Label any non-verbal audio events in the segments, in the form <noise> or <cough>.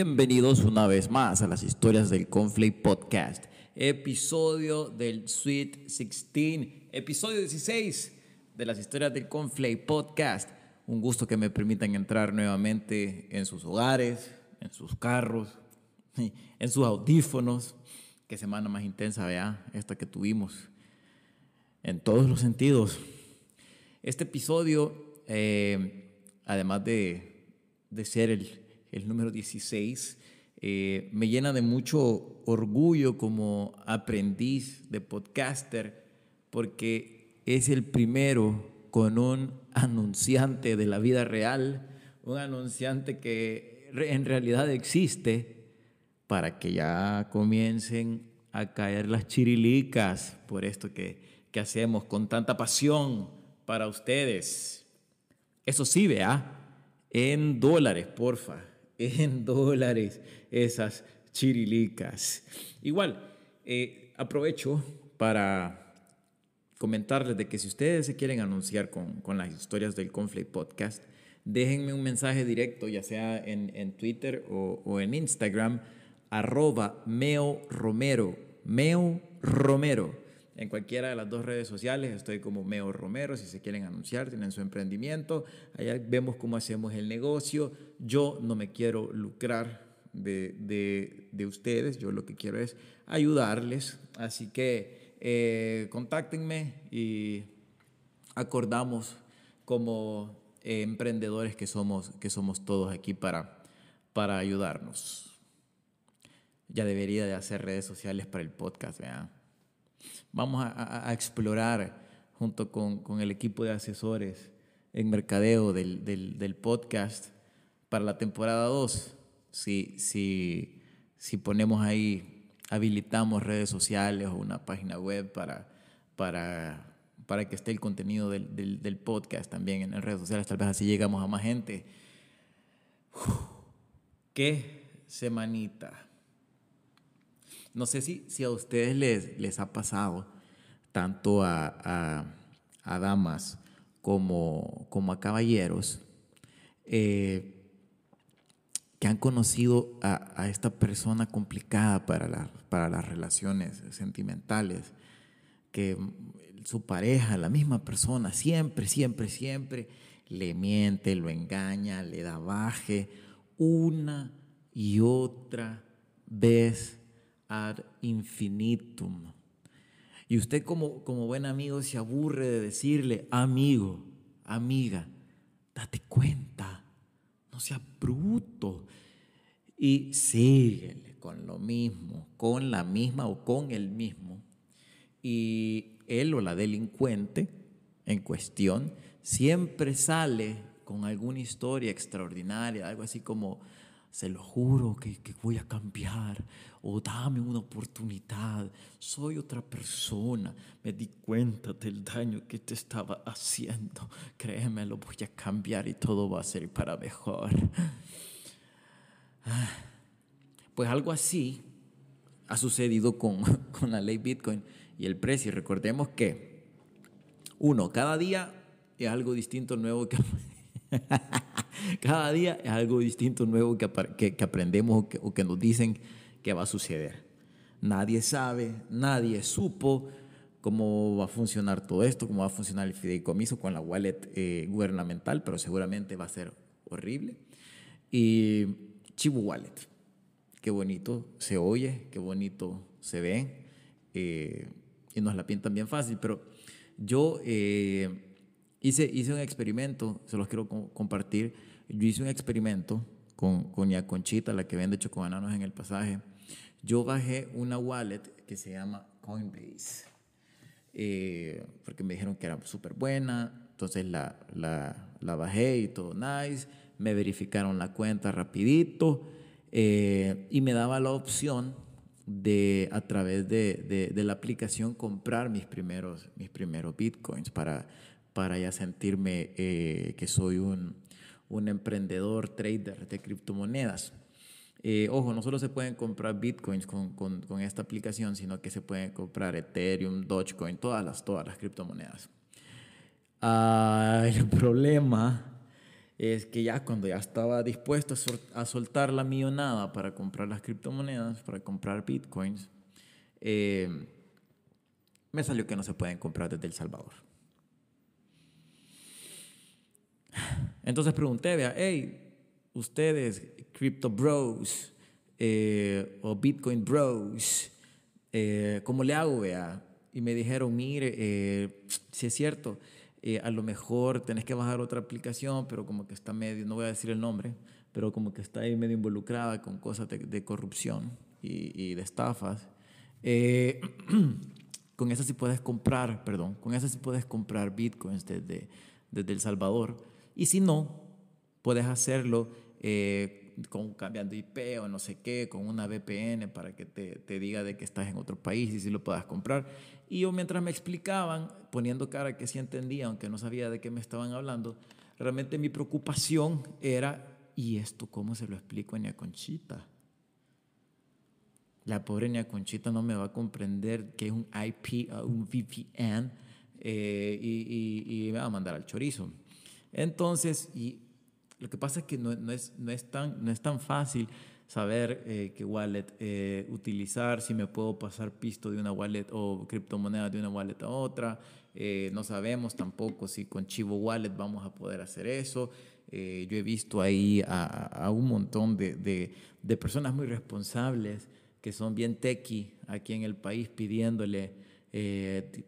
Bienvenidos una vez más a las historias del Conflict Podcast, episodio del Sweet 16, episodio 16 de las historias del Conflict Podcast. Un gusto que me permitan entrar nuevamente en sus hogares, en sus carros, <laughs> en sus audífonos. Qué semana más intensa, vea, esta que tuvimos, en todos los sentidos. Este episodio, eh, además de, de ser el el número 16, eh, me llena de mucho orgullo como aprendiz de podcaster, porque es el primero con un anunciante de la vida real, un anunciante que en realidad existe, para que ya comiencen a caer las chirilicas por esto que, que hacemos con tanta pasión para ustedes. Eso sí, vea, en dólares, porfa en <laughs> dólares esas chirilicas. Igual, eh, aprovecho para comentarles de que si ustedes se quieren anunciar con, con las historias del Conflict Podcast, déjenme un mensaje directo, ya sea en, en Twitter o, o, en Instagram, arroba Meo Romero, Meo Romero. En cualquiera de las dos redes sociales estoy como Meo Romero, si se quieren anunciar, tienen su emprendimiento, allá vemos cómo hacemos el negocio. Yo no me quiero lucrar de, de, de ustedes, yo lo que quiero es ayudarles. Así que eh, contáctenme y acordamos como eh, emprendedores que somos, que somos todos aquí para, para ayudarnos. Ya debería de hacer redes sociales para el podcast, vean Vamos a, explorar junto con, con, el equipo de asesores en mercadeo del, del, del podcast para la temporada 2. Si, si, si ponemos ahí, habilitamos redes sociales o una página web para, para, para que esté el contenido del, del, del, podcast también en redes sociales, tal vez así llegamos a más gente. ¡Qué semanita! No sé si, si a ustedes les, les ha pasado, tanto a, a, damas como, como a caballeros, eh, que han conocido a, esta persona complicada para, la, para las relaciones sentimentales, que su pareja, la misma persona, siempre, siempre, siempre le miente, lo engaña, le da baje una y otra vez ad infinitum. Y usted como, como buen amigo se aburre de decirle, amigo, amiga, date cuenta, no sea bruto. Y síguele con lo mismo, con la misma o con el mismo. Y él o la delincuente en cuestión siempre sale con alguna historia extraordinaria, algo así como, se lo juro que, que, voy a cambiar o dame una oportunidad, soy otra persona, me di cuenta del daño que te estaba haciendo, créeme, lo voy a cambiar y todo va a ser para mejor. Pues algo así ha sucedido con, <laughs> con la ley Bitcoin y el precio. Recordemos que, uno, cada día es algo distinto, nuevo que... <laughs> Cada día es algo distinto, nuevo que, que, aprendemos o que, nos dicen que va a suceder. Nadie sabe, nadie supo cómo va a funcionar todo esto, cómo va a funcionar el fideicomiso con la wallet eh, gubernamental, pero seguramente va a ser horrible. Y Chivo Wallet, qué bonito se oye, qué bonito se ve, eh, y nos la pintan bien fácil, pero yo eh, hice, hice un experimento, se los quiero compartir yo hice un experimento con, con ya Conchita, la que vende chocobananos en el pasaje. Yo bajé una wallet que se llama Coinbase, eh, porque me dijeron que era súper buena, entonces la, la, la, bajé y todo nice, me verificaron la cuenta rapidito eh, y me daba la opción de a través de, de, de, la aplicación comprar mis primeros, mis primeros bitcoins para, para ya sentirme eh, que soy un, un emprendedor trader de criptomonedas. Eh, ojo, no solo se pueden comprar bitcoins con, con, esta aplicación, sino que se pueden comprar Ethereum, Dogecoin, todas las, todas las criptomonedas. Ah, <laughs> el problema es que ya cuando ya estaba dispuesto a, soltar la millonada para comprar las criptomonedas, para comprar bitcoins, eh, me salió que no se pueden comprar desde El Salvador. Entonces pregunté, vea, hey, ustedes, Crypto Bros eh, o Bitcoin Bros, eh, ¿cómo le hago, vea? Y me dijeron, mire, si es cierto, eh, a lo mejor tenés que bajar otra aplicación, pero como que está medio, no voy a decir el nombre, pero como que está ahí medio involucrada con cosas de, corrupción y, de estafas. Eh, <clears throat> con esa sí puedes comprar, perdón, con esa sí puedes comprar bitcoins desde, desde El Salvador. Y si no, puedes hacerlo eh, con cambiando IP o no sé qué, con una VPN para que te, te, diga de que estás en otro país y si lo puedas comprar. Y yo mientras me explicaban, poniendo cara que sí entendía, aunque no sabía de qué me estaban hablando, realmente mi preocupación era, ¿y esto cómo se lo explico a Nia Conchita? La pobre Nia Conchita no me va a comprender que es un IP, un VPN, eh, y, me va a mandar al chorizo. Entonces, y lo que pasa es que no, no, es, no, es, tan, no es tan fácil saber eh, qué wallet eh, utilizar, si me puedo pasar pisto de una wallet o criptomoneda de una wallet a otra. Eh, no sabemos tampoco si con Chivo Wallet vamos a poder hacer eso. yo he visto ahí a, un montón de, de, de, personas muy responsables que son bien tequi aquí en el país pidiéndole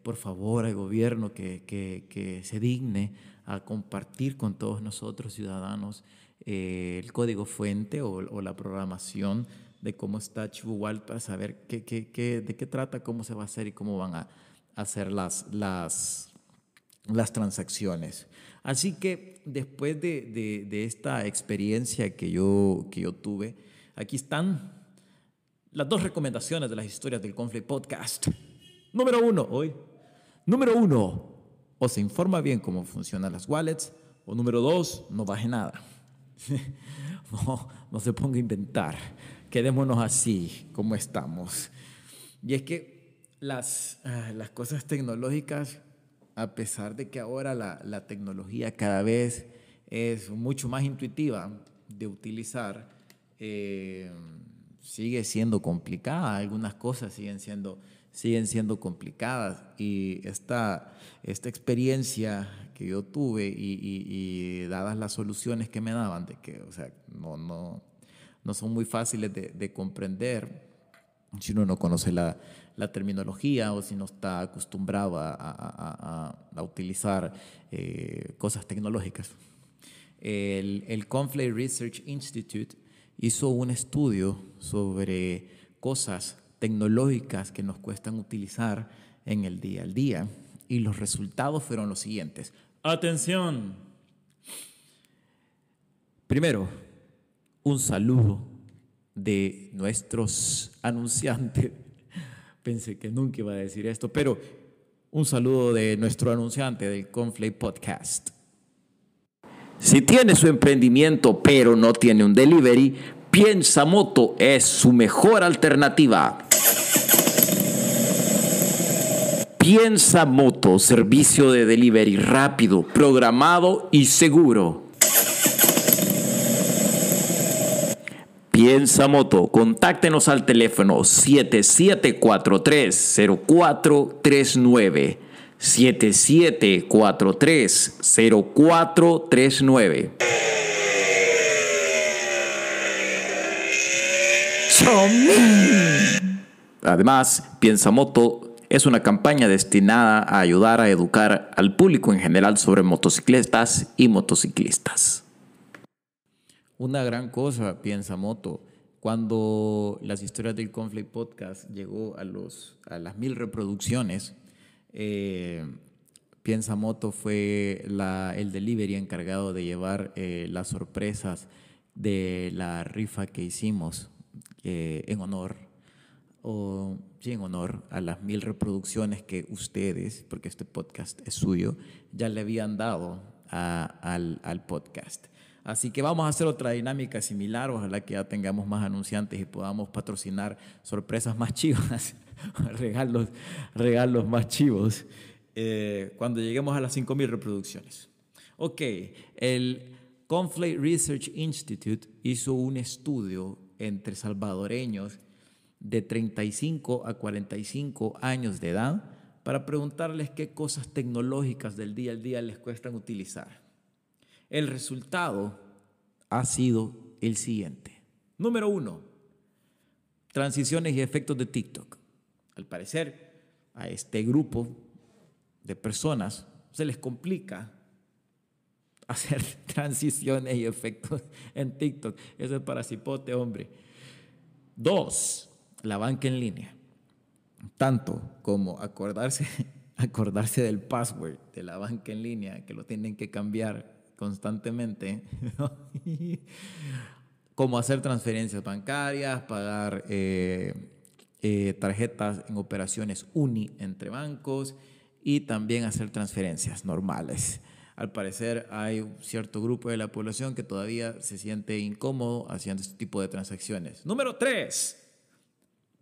por favor al gobierno que, que, se digne a compartir con todos nosotros ciudadanos eh, el código fuente o, la programación de cómo está Chihuahua para saber qué, qué, qué, de qué trata, cómo se va a hacer y cómo van a hacer las, las, las transacciones. Así que después de, de, de, esta experiencia que yo, que yo tuve, aquí están las dos recomendaciones de las historias del Conflict Podcast. Número uno, hoy. Número uno, o se informa bien cómo funcionan las wallets, o número dos, no baje nada. <laughs> no, no se ponga a inventar. Quedémonos así como estamos. Y es que las, ah, las cosas tecnológicas, a pesar de que ahora la, la tecnología cada vez es mucho más intuitiva de utilizar, eh, sigue siendo complicada. Algunas cosas siguen siendo, siguen siendo complicadas. Y esta, esta experiencia que yo tuve y, dadas las soluciones que me daban, de que, o sea, no, no, no son muy fáciles de, comprender si uno no conoce la, la, terminología o si no está acostumbrado a, a, a utilizar eh, cosas tecnológicas. El, el Conflict Research Institute hizo un estudio sobre cosas tecnológicas que nos cuestan utilizar en el día al día y los resultados fueron los siguientes. Atención. Primero, un saludo de nuestros anunciantes. <laughs> Pensé que nunca iba a decir esto, pero un saludo de nuestro anunciante del Conflay Podcast. Si tiene su emprendimiento pero no tiene un delivery, Piensa Moto es su mejor alternativa. Piensa Moto, servicio de delivery rápido, programado y seguro. Piensa Moto, contáctenos al teléfono 7743-0439. 7743-0439. Además, Piensa Moto es una campaña destinada a ayudar a educar al público en general sobre motocicletas y motociclistas. Una gran cosa, piensa Moto, cuando las historias del Conflict Podcast llegó a, los, a las mil reproducciones, eh, Piensa Moto fue el delivery encargado de llevar eh, las sorpresas de la rifa que hicimos eh, en honor o sí, en honor a las mil reproducciones que ustedes, porque este podcast es suyo, ya le habían dado al, al, podcast. Así que vamos a hacer otra dinámica similar, ojalá que ya tengamos más anunciantes y podamos patrocinar sorpresas más chivas, <laughs> regalos, regalos más chivos, eh, cuando lleguemos a las mil reproducciones. Ok, el Conflict Research Institute hizo un estudio entre salvadoreños de 35 a 45 años de edad para preguntarles qué cosas tecnológicas del día al día les cuestan utilizar. El resultado ha sido el siguiente. Número uno, transiciones y efectos de TikTok. Al parecer, a este grupo de personas se les complica <laughs> hacer transiciones y efectos en TikTok. Eso es para cipote, hombre. Dos, la banca en línea. Tanto como acordarse, <laughs> acordarse del password de la banca en línea, que lo tienen que cambiar constantemente, <laughs> como hacer transferencias bancarias, pagar eh, eh, tarjetas en operaciones uni entre bancos y también hacer transferencias normales. Al parecer hay un cierto grupo de la población que todavía se siente incómodo haciendo este tipo de transacciones. Número tres,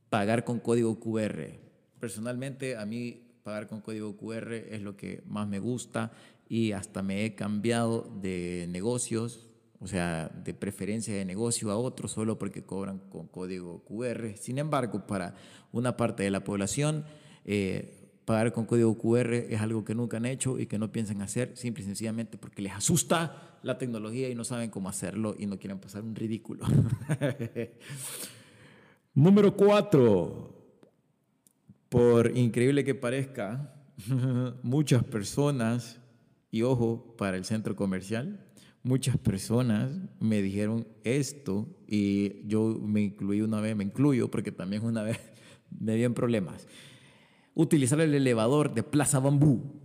pagar con código QR. Personalmente, a mí pagar con código QR es lo que más me gusta y hasta me he cambiado de negocios, o sea, de preferencia de negocio a otro solo porque cobran con código QR. Sin embargo, para una parte de la población, eh, pagar con código QR es algo que nunca han hecho y que no piensan hacer, simple y sencillamente porque les asusta la tecnología y no saben cómo hacerlo y no quieren pasar un ridículo. <laughs> Número cuatro, por increíble que parezca, <laughs> muchas personas, y ojo, para el centro comercial, muchas personas me dijeron esto y yo me incluí una vez, me incluyo porque también una vez <laughs> me dieron problemas. Utilizar el elevador de Plaza Bambú.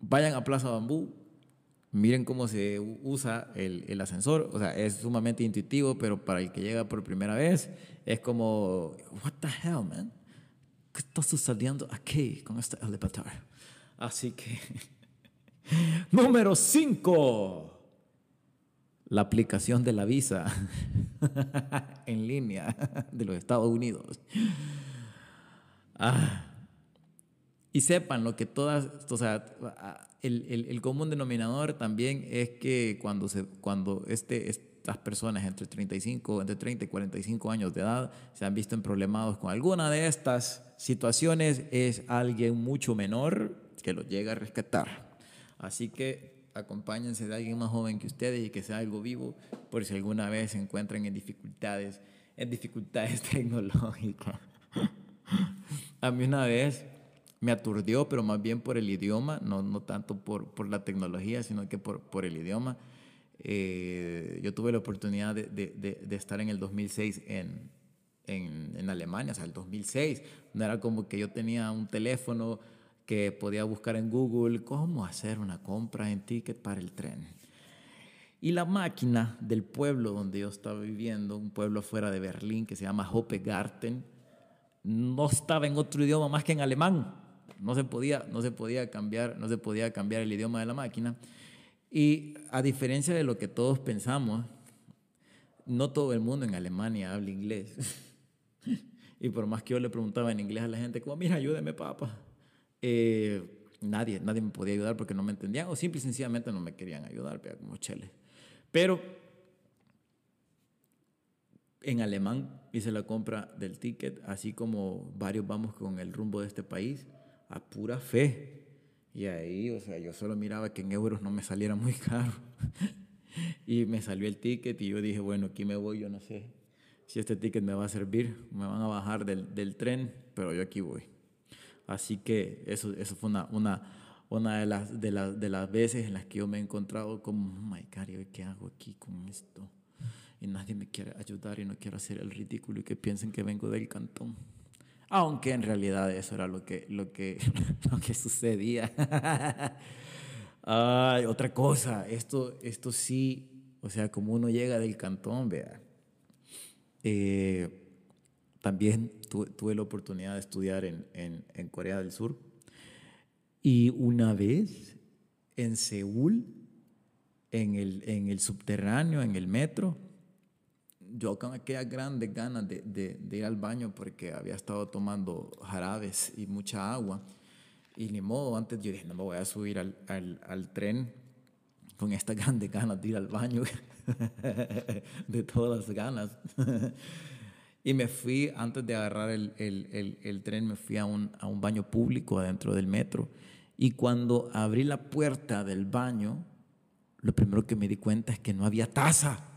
Vayan a Plaza Bambú, Miren cómo se usa el, el, ascensor, o sea, es sumamente intuitivo, pero para el que llega por primera vez es como, what the hell, man? ¿Qué está sucediendo aquí con este elevador? Así que, <laughs> número 5, la aplicación de la visa <laughs> en línea de los Estados Unidos. Ah. Y sepan lo que todas, o sea, el, común denominador también es que cuando, se, cuando este, estas personas entre 35, entre 30 y 45 años de edad se han visto problemados con alguna de estas situaciones, es alguien mucho menor que los llega a rescatar. Así que acompáñense de alguien más joven que ustedes y que sea algo vivo por si alguna vez se encuentran en dificultades, en dificultades <laughs> tecnológicas. A mí una vez me aturdió, pero más bien por el idioma, no, no tanto por, por la tecnología, sino que por, por el idioma. Eh, yo tuve la oportunidad de, de, de, estar en el 2006 en, en, en, Alemania, o sea, el 2006. No era como que yo tenía un teléfono que podía buscar en Google cómo hacer una compra en ticket para el tren. Y la máquina del pueblo donde yo estaba viviendo, un pueblo fuera de Berlín que se llama Hoppegarten, no estaba en otro idioma más que en alemán. No se podía, no se podía cambiar, no se podía cambiar el idioma de la máquina. Y a diferencia de lo que todos pensamos, no todo el mundo en Alemania habla inglés. <laughs> y por más que yo le preguntaba en inglés a la gente, como, mira, ayúdeme, papá. Eh, nadie, nadie me podía ayudar porque no me entendían o simple y sencillamente no me querían ayudar, como. Pero en alemán hice la compra del ticket, así como varios vamos con el rumbo de este país a pura fe. Y ahí, o sea, yo solo miraba que en euros no me saliera muy caro. <laughs> y me salió el ticket y yo dije, bueno, aquí me voy, yo no sé si este ticket me va a servir, me van a bajar del, del tren, pero yo aquí voy. Así que eso, eso fue una, una, una de, las, de, las, de las veces en las que yo me he encontrado como, oh my God, ¿qué hago aquí con esto? Y nadie me quiere ayudar y no quiero hacer el ridículo y que piensen que vengo del cantón. Aunque en realidad eso era lo que, lo que, <laughs> lo que sucedía. <laughs> Ay, otra cosa, esto, esto sí, o sea, como uno llega del cantón, vea. Eh, también tuve, la oportunidad de estudiar en, en, en, Corea del Sur. Y una vez en Seúl, en el, en el subterráneo, en el metro, yo con aquellas grandes ganas de, de, ir al baño porque había estado tomando jarabes y mucha agua. Y ni modo, antes yo dije, no me voy a subir al, tren con estas <laughs> grandes ganas de ir al baño, <laughs> de todas las ganas. <laughs> y me fui, antes de agarrar el, tren, me fui a un, a un baño público adentro del metro. Y cuando abrí la puerta del baño, lo primero que me di cuenta es que no había taza.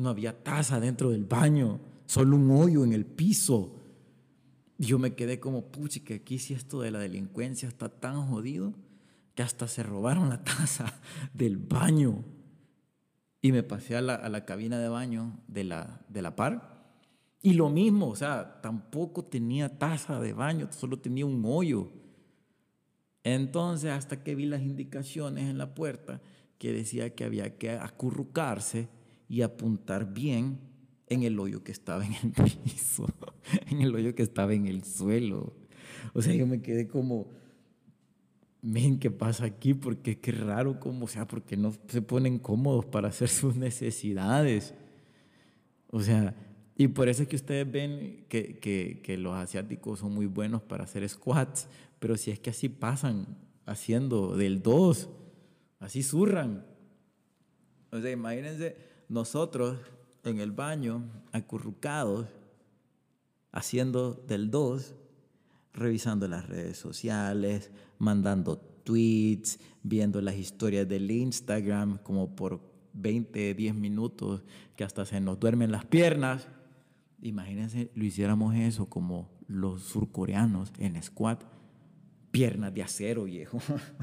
No había taza dentro del baño, solo un hoyo en el piso. Yo me quedé como, puchi, que aquí si esto de la delincuencia está tan jodido que hasta se robaron la taza <laughs> del baño. Y me pasé a la, a la cabina de baño de la, de la par. Y lo mismo, o sea, tampoco tenía taza de baño, solo tenía un hoyo. Entonces, hasta que vi las indicaciones en la puerta que decía que había que acurrucarse y apuntar bien en el hoyo que estaba en el <laughs> piso, en el hoyo que estaba en el suelo. O sea, yo me quedé como, men, ¿qué pasa aquí? Porque qué raro, como, o sea, porque no se ponen cómodos para hacer <laughs> sus necesidades. O sea, y por eso es que ustedes ven que, que, que los asiáticos son muy buenos para hacer squats, pero si es que así pasan haciendo del 2, así zurran. O sea, imagínense nosotros en el baño, acurrucados, haciendo del 2, revisando las redes sociales, mandando tweets, viendo las historias del Instagram como por 20, 10 minutos, que hasta se nos duermen las piernas. Imagínense, lo hiciéramos eso como los surcoreanos en squat Piernas de acero, viejo.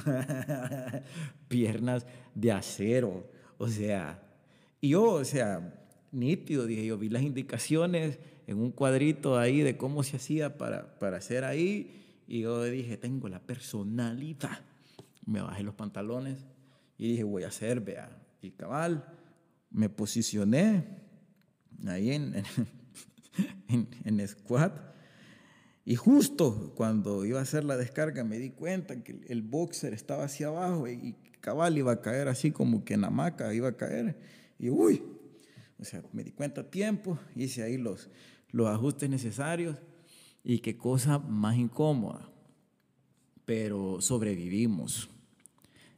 <laughs> Piernas de acero. O sea, y yo, o sea, nítido, dije yo, vi las indicaciones en un cuadrito ahí de cómo se hacía para, para hacer ahí. Y yo dije, tengo la personalidad. Me bajé los pantalones y dije, voy a hacer, vea. Y cabal, me posicioné ahí en, en, <laughs> en, en squat y justo cuando iba a hacer la descarga me di cuenta que el boxer estaba hacia abajo y cabal iba a caer así como que en hamaca iba a caer. Y uy, o sea, me di cuenta a tiempo, hice ahí los, los ajustes necesarios y qué cosa más incómoda. Pero sobrevivimos.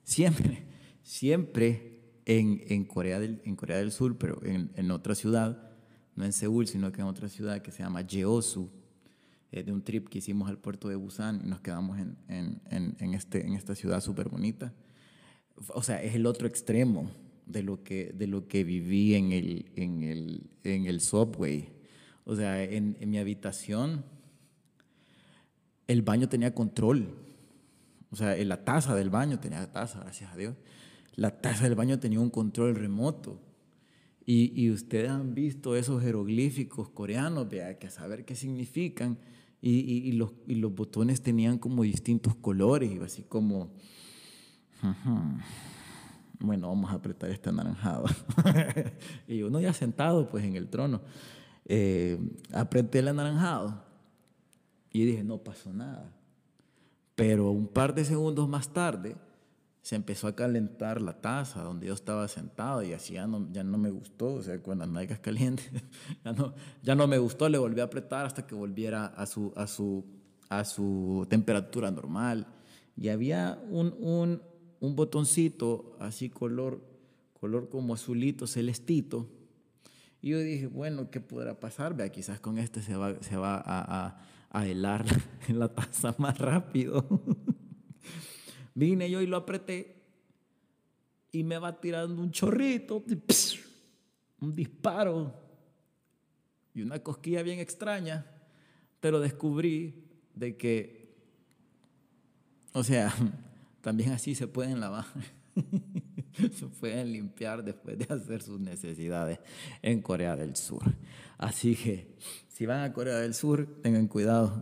Siempre, siempre en, en, Corea, del, en Corea del Sur, pero en, en otra ciudad, no en Seúl, sino que en otra ciudad que se llama Jeosu eh, de un trip que hicimos al puerto de Busan y nos quedamos en, en, en, este, en esta ciudad súper bonita. O sea, es el otro extremo de lo que, de lo que viví en el, en el, en el subway. O sea, en, en mi habitación, el baño tenía control. O sea, la taza del baño tenía taza, gracias a Dios. La taza del baño tenía un control remoto. Y, y ustedes han visto esos jeroglíficos coreanos, vea, que a saber qué significan y, los, y los botones tenían como distintos colores, y así como, bueno, vamos a apretar este anaranjado. <laughs> y uno ya sentado pues en el trono, eh, apreté el anaranjado y dije, no pasó nada. Pero un par de segundos más tarde, se empezó a calentar la taza donde yo estaba sentado y así ya no, ya no me gustó, o sea, con las nalgas calientes, <laughs> ya no, ya no me gustó, le volví a apretar hasta que volviera a su, a su, a su temperatura normal. Y había un, un, un botoncito así color, color como azulito, celestito. Y yo dije, bueno, ¿qué podrá pasar? Vea, quizás con este se va, se va a, a, a helar <laughs> la taza más rápido. <laughs> Vine yo y lo apreté y me va tirando un chorrito, un disparo y una cosquilla bien extraña, pero descubrí de que, o sea, <laughs> también así se pueden lavar, <laughs> se pueden limpiar después de hacer sus necesidades en Corea del Sur. Así que si van a Corea del Sur, tengan cuidado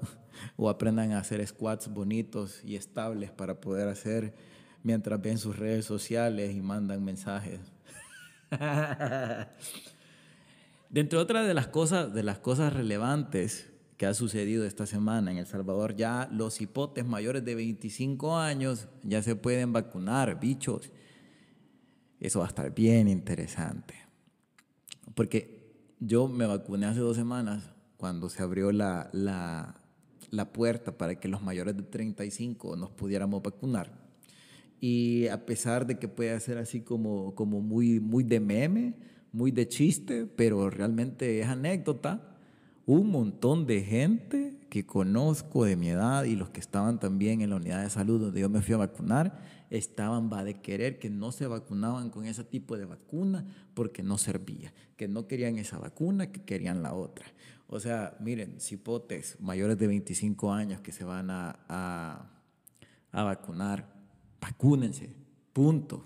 o aprendan a hacer squats bonitos y estables para poder hacer mientras ven sus redes sociales y mandan mensajes. <laughs> Dentro de otras de las cosas, de las cosas relevantes que ha sucedido esta semana en El Salvador, ya los hipotes mayores de 25 años ya se pueden vacunar, bichos. Eso va a estar bien interesante. Porque yo me vacuné hace dos semanas cuando se abrió la, la, la puerta para que los mayores de 35 nos pudiéramos vacunar. y a pesar de que puede ser así como, como muy, muy de meme, muy de chiste, pero realmente es anécdota, un montón de gente que conozco de mi edad y los que estaban también en la unidad de salud donde yo me fui a vacunar, estaban va de querer que no se vacunaban con ese tipo de vacuna porque no servía, que no querían esa vacuna, que querían la otra. O sea, miren, cipotes mayores de 25 años que se van a, a, a vacunar, vacúnense, punto.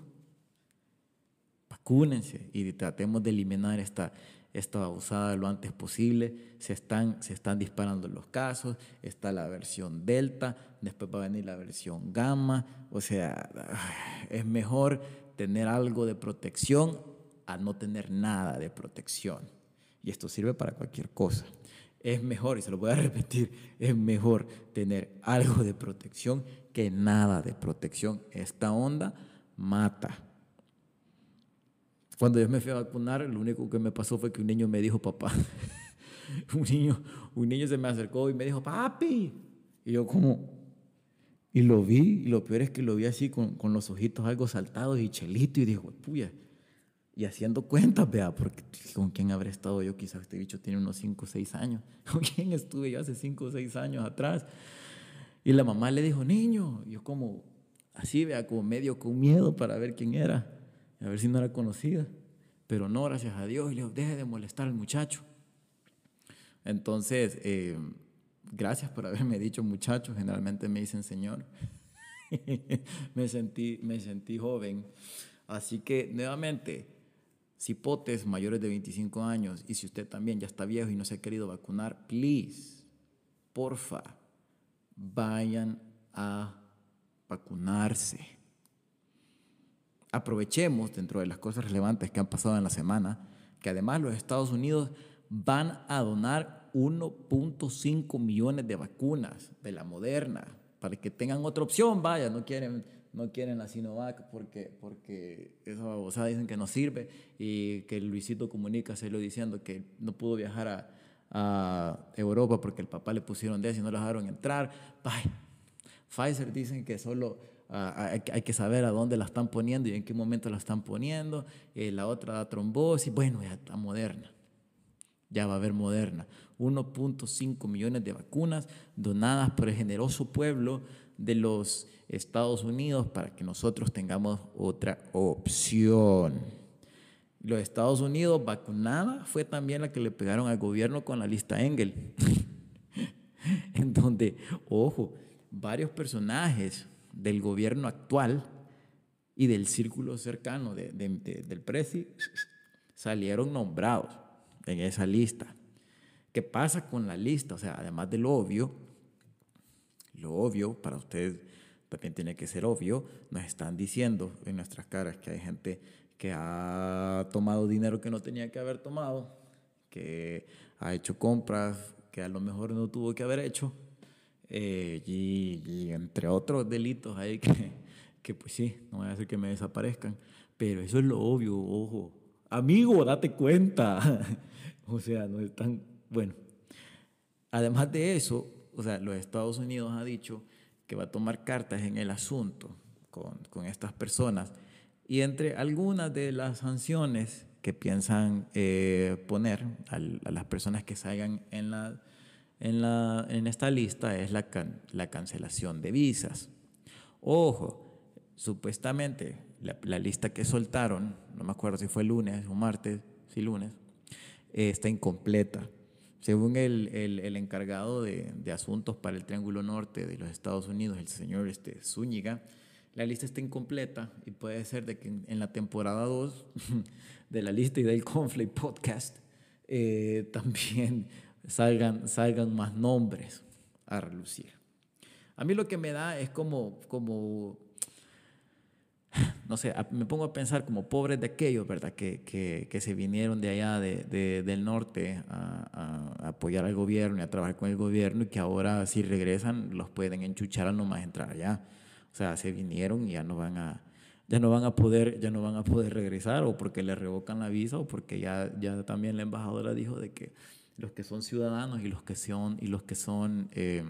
Vacúnense y tratemos de eliminar esta, esta abusada lo antes posible. Se están, se están disparando los casos, está la versión Delta, después va a venir la versión Gamma. O sea, <sighs> es mejor tener algo de protección a no tener nada de protección. Y esto sirve para cualquier cosa. Es mejor, y se lo voy a <laughs> repetir, es mejor tener algo de protección que nada de protección. Esta onda mata. Cuando yo me fui a vacunar, lo único que me pasó fue que un niño me dijo, papá, <laughs> un, niño, un niño se me acercó y me dijo, papi. Y yo como, y lo vi, y lo peor es que lo vi así con, con los ojitos algo saltados y chelito, y dijo, puya, y haciendo cuentas, vea, porque con quién habré estado yo, quizás este bicho tiene unos 5 o 6 años, <laughs> con quién estuve yo hace 5 o 6 años atrás. Y la mamá le dijo, niño, yo como así, vea, como medio con miedo para ver quién era, a ver si no era conocida. Pero no, gracias a Dios, y le dijo, deje de molestar al muchacho. Entonces, eh, gracias por haberme dicho muchacho, generalmente me dicen señor. <laughs> me, sentí, me sentí joven. Así que, nuevamente, cipotes mayores de 25 años y si usted también ya está viejo y no se ha querido vacunar, please, porfa, vayan a vacunarse. Aprovechemos dentro de las cosas relevantes que han pasado en la semana, que además los Estados Unidos van a donar 1.5 millones de vacunas de la Moderna para que tengan otra opción, vaya, no quieren no quieren la Sinovac porque, porque esa babosada dicen que no sirve y que Luisito Comunica se lo diciendo que no pudo viajar a, a, Europa porque el papá le pusieron de y no lo dejaron entrar. Pfizer dicen que solo uh, hay, que saber a dónde la están poniendo y en qué momento la están poniendo. Eh, la otra da trombosis. Bueno, ya está moderna. Ya va a haber moderna. 1.5 millones de vacunas donadas por el generoso pueblo de los Estados Unidos para que nosotros tengamos otra opción. Los Estados Unidos vacunada fue también la que le pegaron al gobierno con la lista Engel, <laughs> en donde, ojo, varios personajes del gobierno actual y del círculo cercano del presi salieron nombrados en esa lista. ¿Qué pasa con la lista? O sea, además de lo obvio, lo obvio para ustedes también tiene que ser obvio, nos están diciendo en nuestras caras que hay gente que ha tomado dinero que no tenía que haber tomado, que ha hecho compras que a lo mejor no tuvo que haber hecho, eh, y, entre otros delitos ahí que, <laughs> que pues sí, no voy a hacer que me desaparezcan, pero eso es lo obvio, ojo, amigo, date cuenta, <laughs> o sea, no es tan, bueno, además de eso, o sea, los Estados Unidos ha dicho que va a tomar cartas en el asunto con, con estas personas. Y entre algunas de las sanciones que piensan eh, poner a, las personas que salgan en, la, en, la, en esta lista es la, la cancelación de visas. Ojo, supuestamente la, la, lista que soltaron, no me acuerdo si fue lunes o martes, si lunes, eh, está incompleta. Según el, el, encargado de, de, asuntos para el Triángulo Norte de los Estados Unidos, el señor este, Zúñiga, la lista está incompleta y puede ser de que en, la temporada 2 <laughs> de la lista y del Conflict Podcast eh, <laughs> también salgan, salgan más nombres a relucir. A mí lo que me da es como, como no sé, me pongo a pensar como pobres de aquellos, ¿verdad? Que, que, que se vinieron de allá de, del norte a, apoyar al gobierno y a trabajar con el gobierno y que ahora si regresan los pueden enchuchar a nomás entrar allá. O sea, se vinieron y ya no van a ya no van a poder ya no van a poder regresar o porque le revocan la visa o porque ya ya también la embajadora dijo de que los que son ciudadanos y los que son y los que son eh,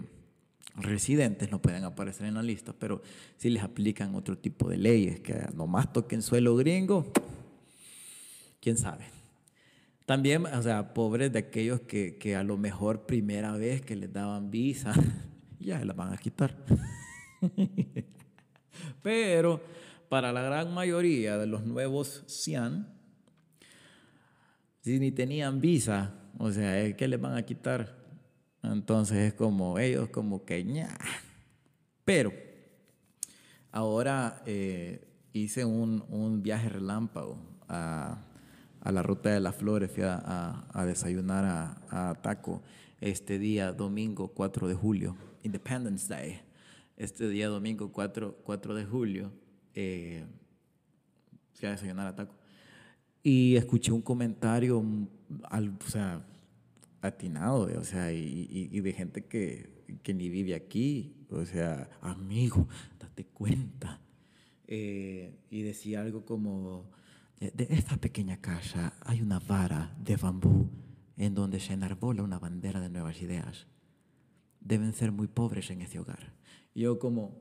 residentes no pueden aparecer en la lista, pero sí les aplican otro tipo de leyes, que nomás toquen suelo gringo, quién sabe. También, o sea, pobres de aquellos que, que a lo mejor primera vez que les daban visa, <laughs> ya se la van a quitar. <laughs> Pero para la gran mayoría de los nuevos CIAN, si ni tenían visa, o sea, ¿qué les van a quitar? Entonces es como ellos, como que ña. Pero ahora eh, hice un, un, viaje relámpago a, a, la ruta de las flores, fui a, a desayunar a, Taco este día, domingo 4 de julio, Independence Day. Este día, domingo 4, 4 de julio, eh, fui a desayunar a Taco. Y escuché un comentario, al, o sea, atinado, o sea, y, y, de gente que, que, ni vive aquí, o sea, amigo, date cuenta. Eh, y decía algo como, de esta pequeña casa hay una vara de bambú en donde se enarbola una bandera de nuevas ideas. Deben ser muy pobres en ese hogar. Y yo como,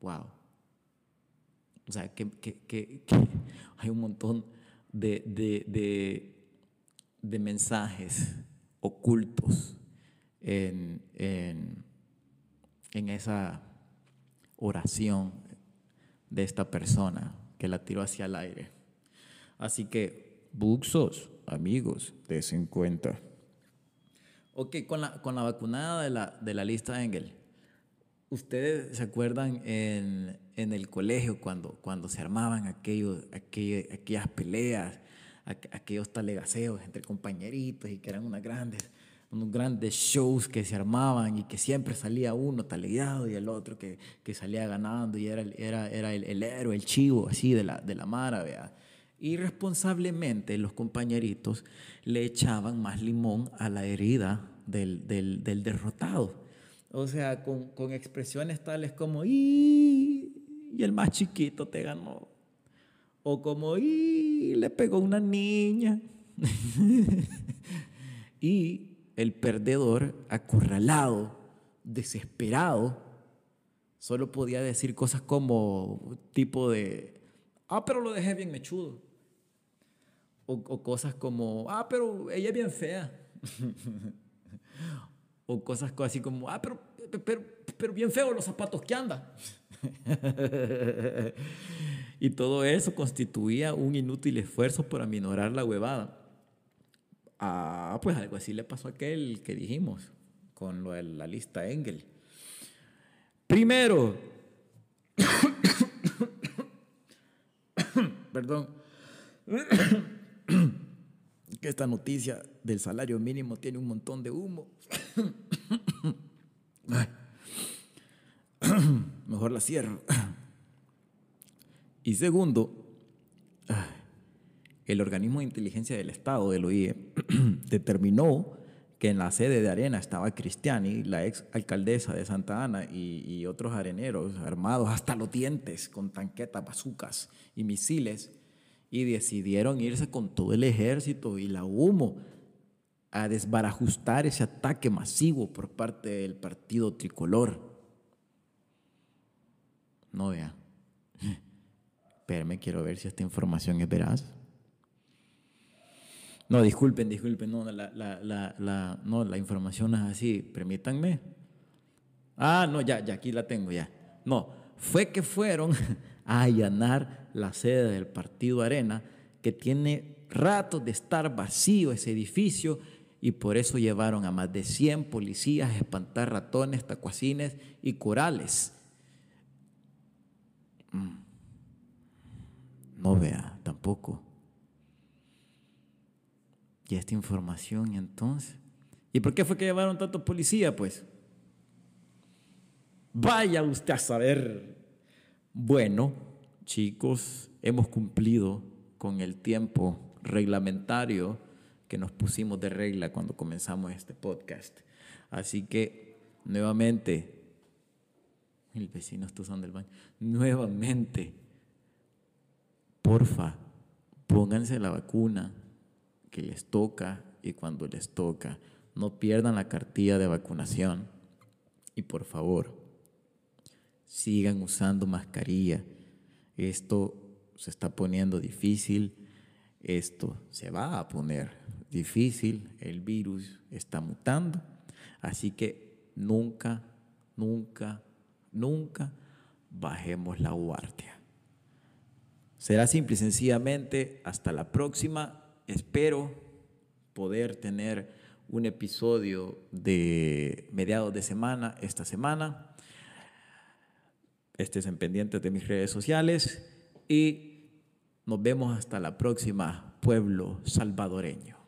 wow. O sea, que, <laughs> hay un montón de, mensajes ocultos en, en, en, esa oración de esta persona que la tiró hacia el aire. Así que, buxos, amigos, de 50. Ok, con la, con la vacunada de la, de la lista Engel. ¿Ustedes se acuerdan en, en, el colegio cuando, cuando se armaban aquellos, aquellas peleas aquellos talegaseos entre compañeritos y que eran unas grandes, unos grandes shows que se armaban y que siempre salía uno talegueado y el otro que, que salía ganando y era, era, era el, el, héroe, el chivo así de la, de la mara, vea. Irresponsablemente los compañeritos le echaban más limón a la herida del, del, del derrotado. O sea, con, con expresiones tales como, y el más chiquito te ganó. O como, y le pegó una niña. <laughs> y el perdedor, acorralado, desesperado, solo podía decir cosas como tipo de, ah, pero lo dejé bien mechudo. O, o cosas como, ah, pero ella es bien fea. <laughs> o cosas así como, ah, pero, pero, pero bien feo los zapatos que anda. <laughs> y todo eso constituía un inútil esfuerzo para aminorar la huevada. Ah, pues algo así le pasó a aquel que dijimos con lo de la lista Engel. Primero, <coughs> perdón, <coughs> que esta noticia del salario mínimo tiene un montón de humo. <coughs> Mejor la cierro. Y segundo, el organismo de inteligencia del Estado, del OIE, <clears throat> determinó que en la sede de Arena estaba Cristiani, la ex alcaldesa de Santa Ana, y, otros areneros armados hasta los dientes con tanquetas, bazucas y misiles, y decidieron irse con todo el ejército y la humo a desbarajustar ese ataque masivo por parte del partido tricolor. No vea. Espérame, quiero ver si esta información es veraz. No, disculpen, disculpen, no, la, la, la, no, la información es así, permítanme. Ah, no, ya, ya, aquí la tengo, ya. No, fue que fueron <laughs> a allanar la sede del Partido Arena, que tiene ratos de estar vacío ese edificio, y por eso llevaron a más de 100 policías a espantar ratones, tacuacines y corales. Mm. No vea, tampoco. Y esta información, entonces. ¿Y por qué fue que llevaron tantos policías, pues? Vaya usted a saber. Bueno, chicos, hemos cumplido con el tiempo reglamentario que nos pusimos de regla cuando comenzamos este podcast. Así que, nuevamente, el vecino está usando el baño, nuevamente, porfa, pónganse la vacuna que les toca y cuando les toca. No pierdan la cartilla de vacunación. Y por favor, sigan usando mascarilla. Esto se está poniendo difícil. Esto se va a poner difícil. El virus está mutando. Así que nunca, nunca, nunca bajemos la guardia. Será simple y sencillamente hasta la próxima. Espero poder tener un episodio de mediados de semana esta semana. Estén pendientes de mis redes sociales y nos vemos hasta la próxima, pueblo salvadoreño.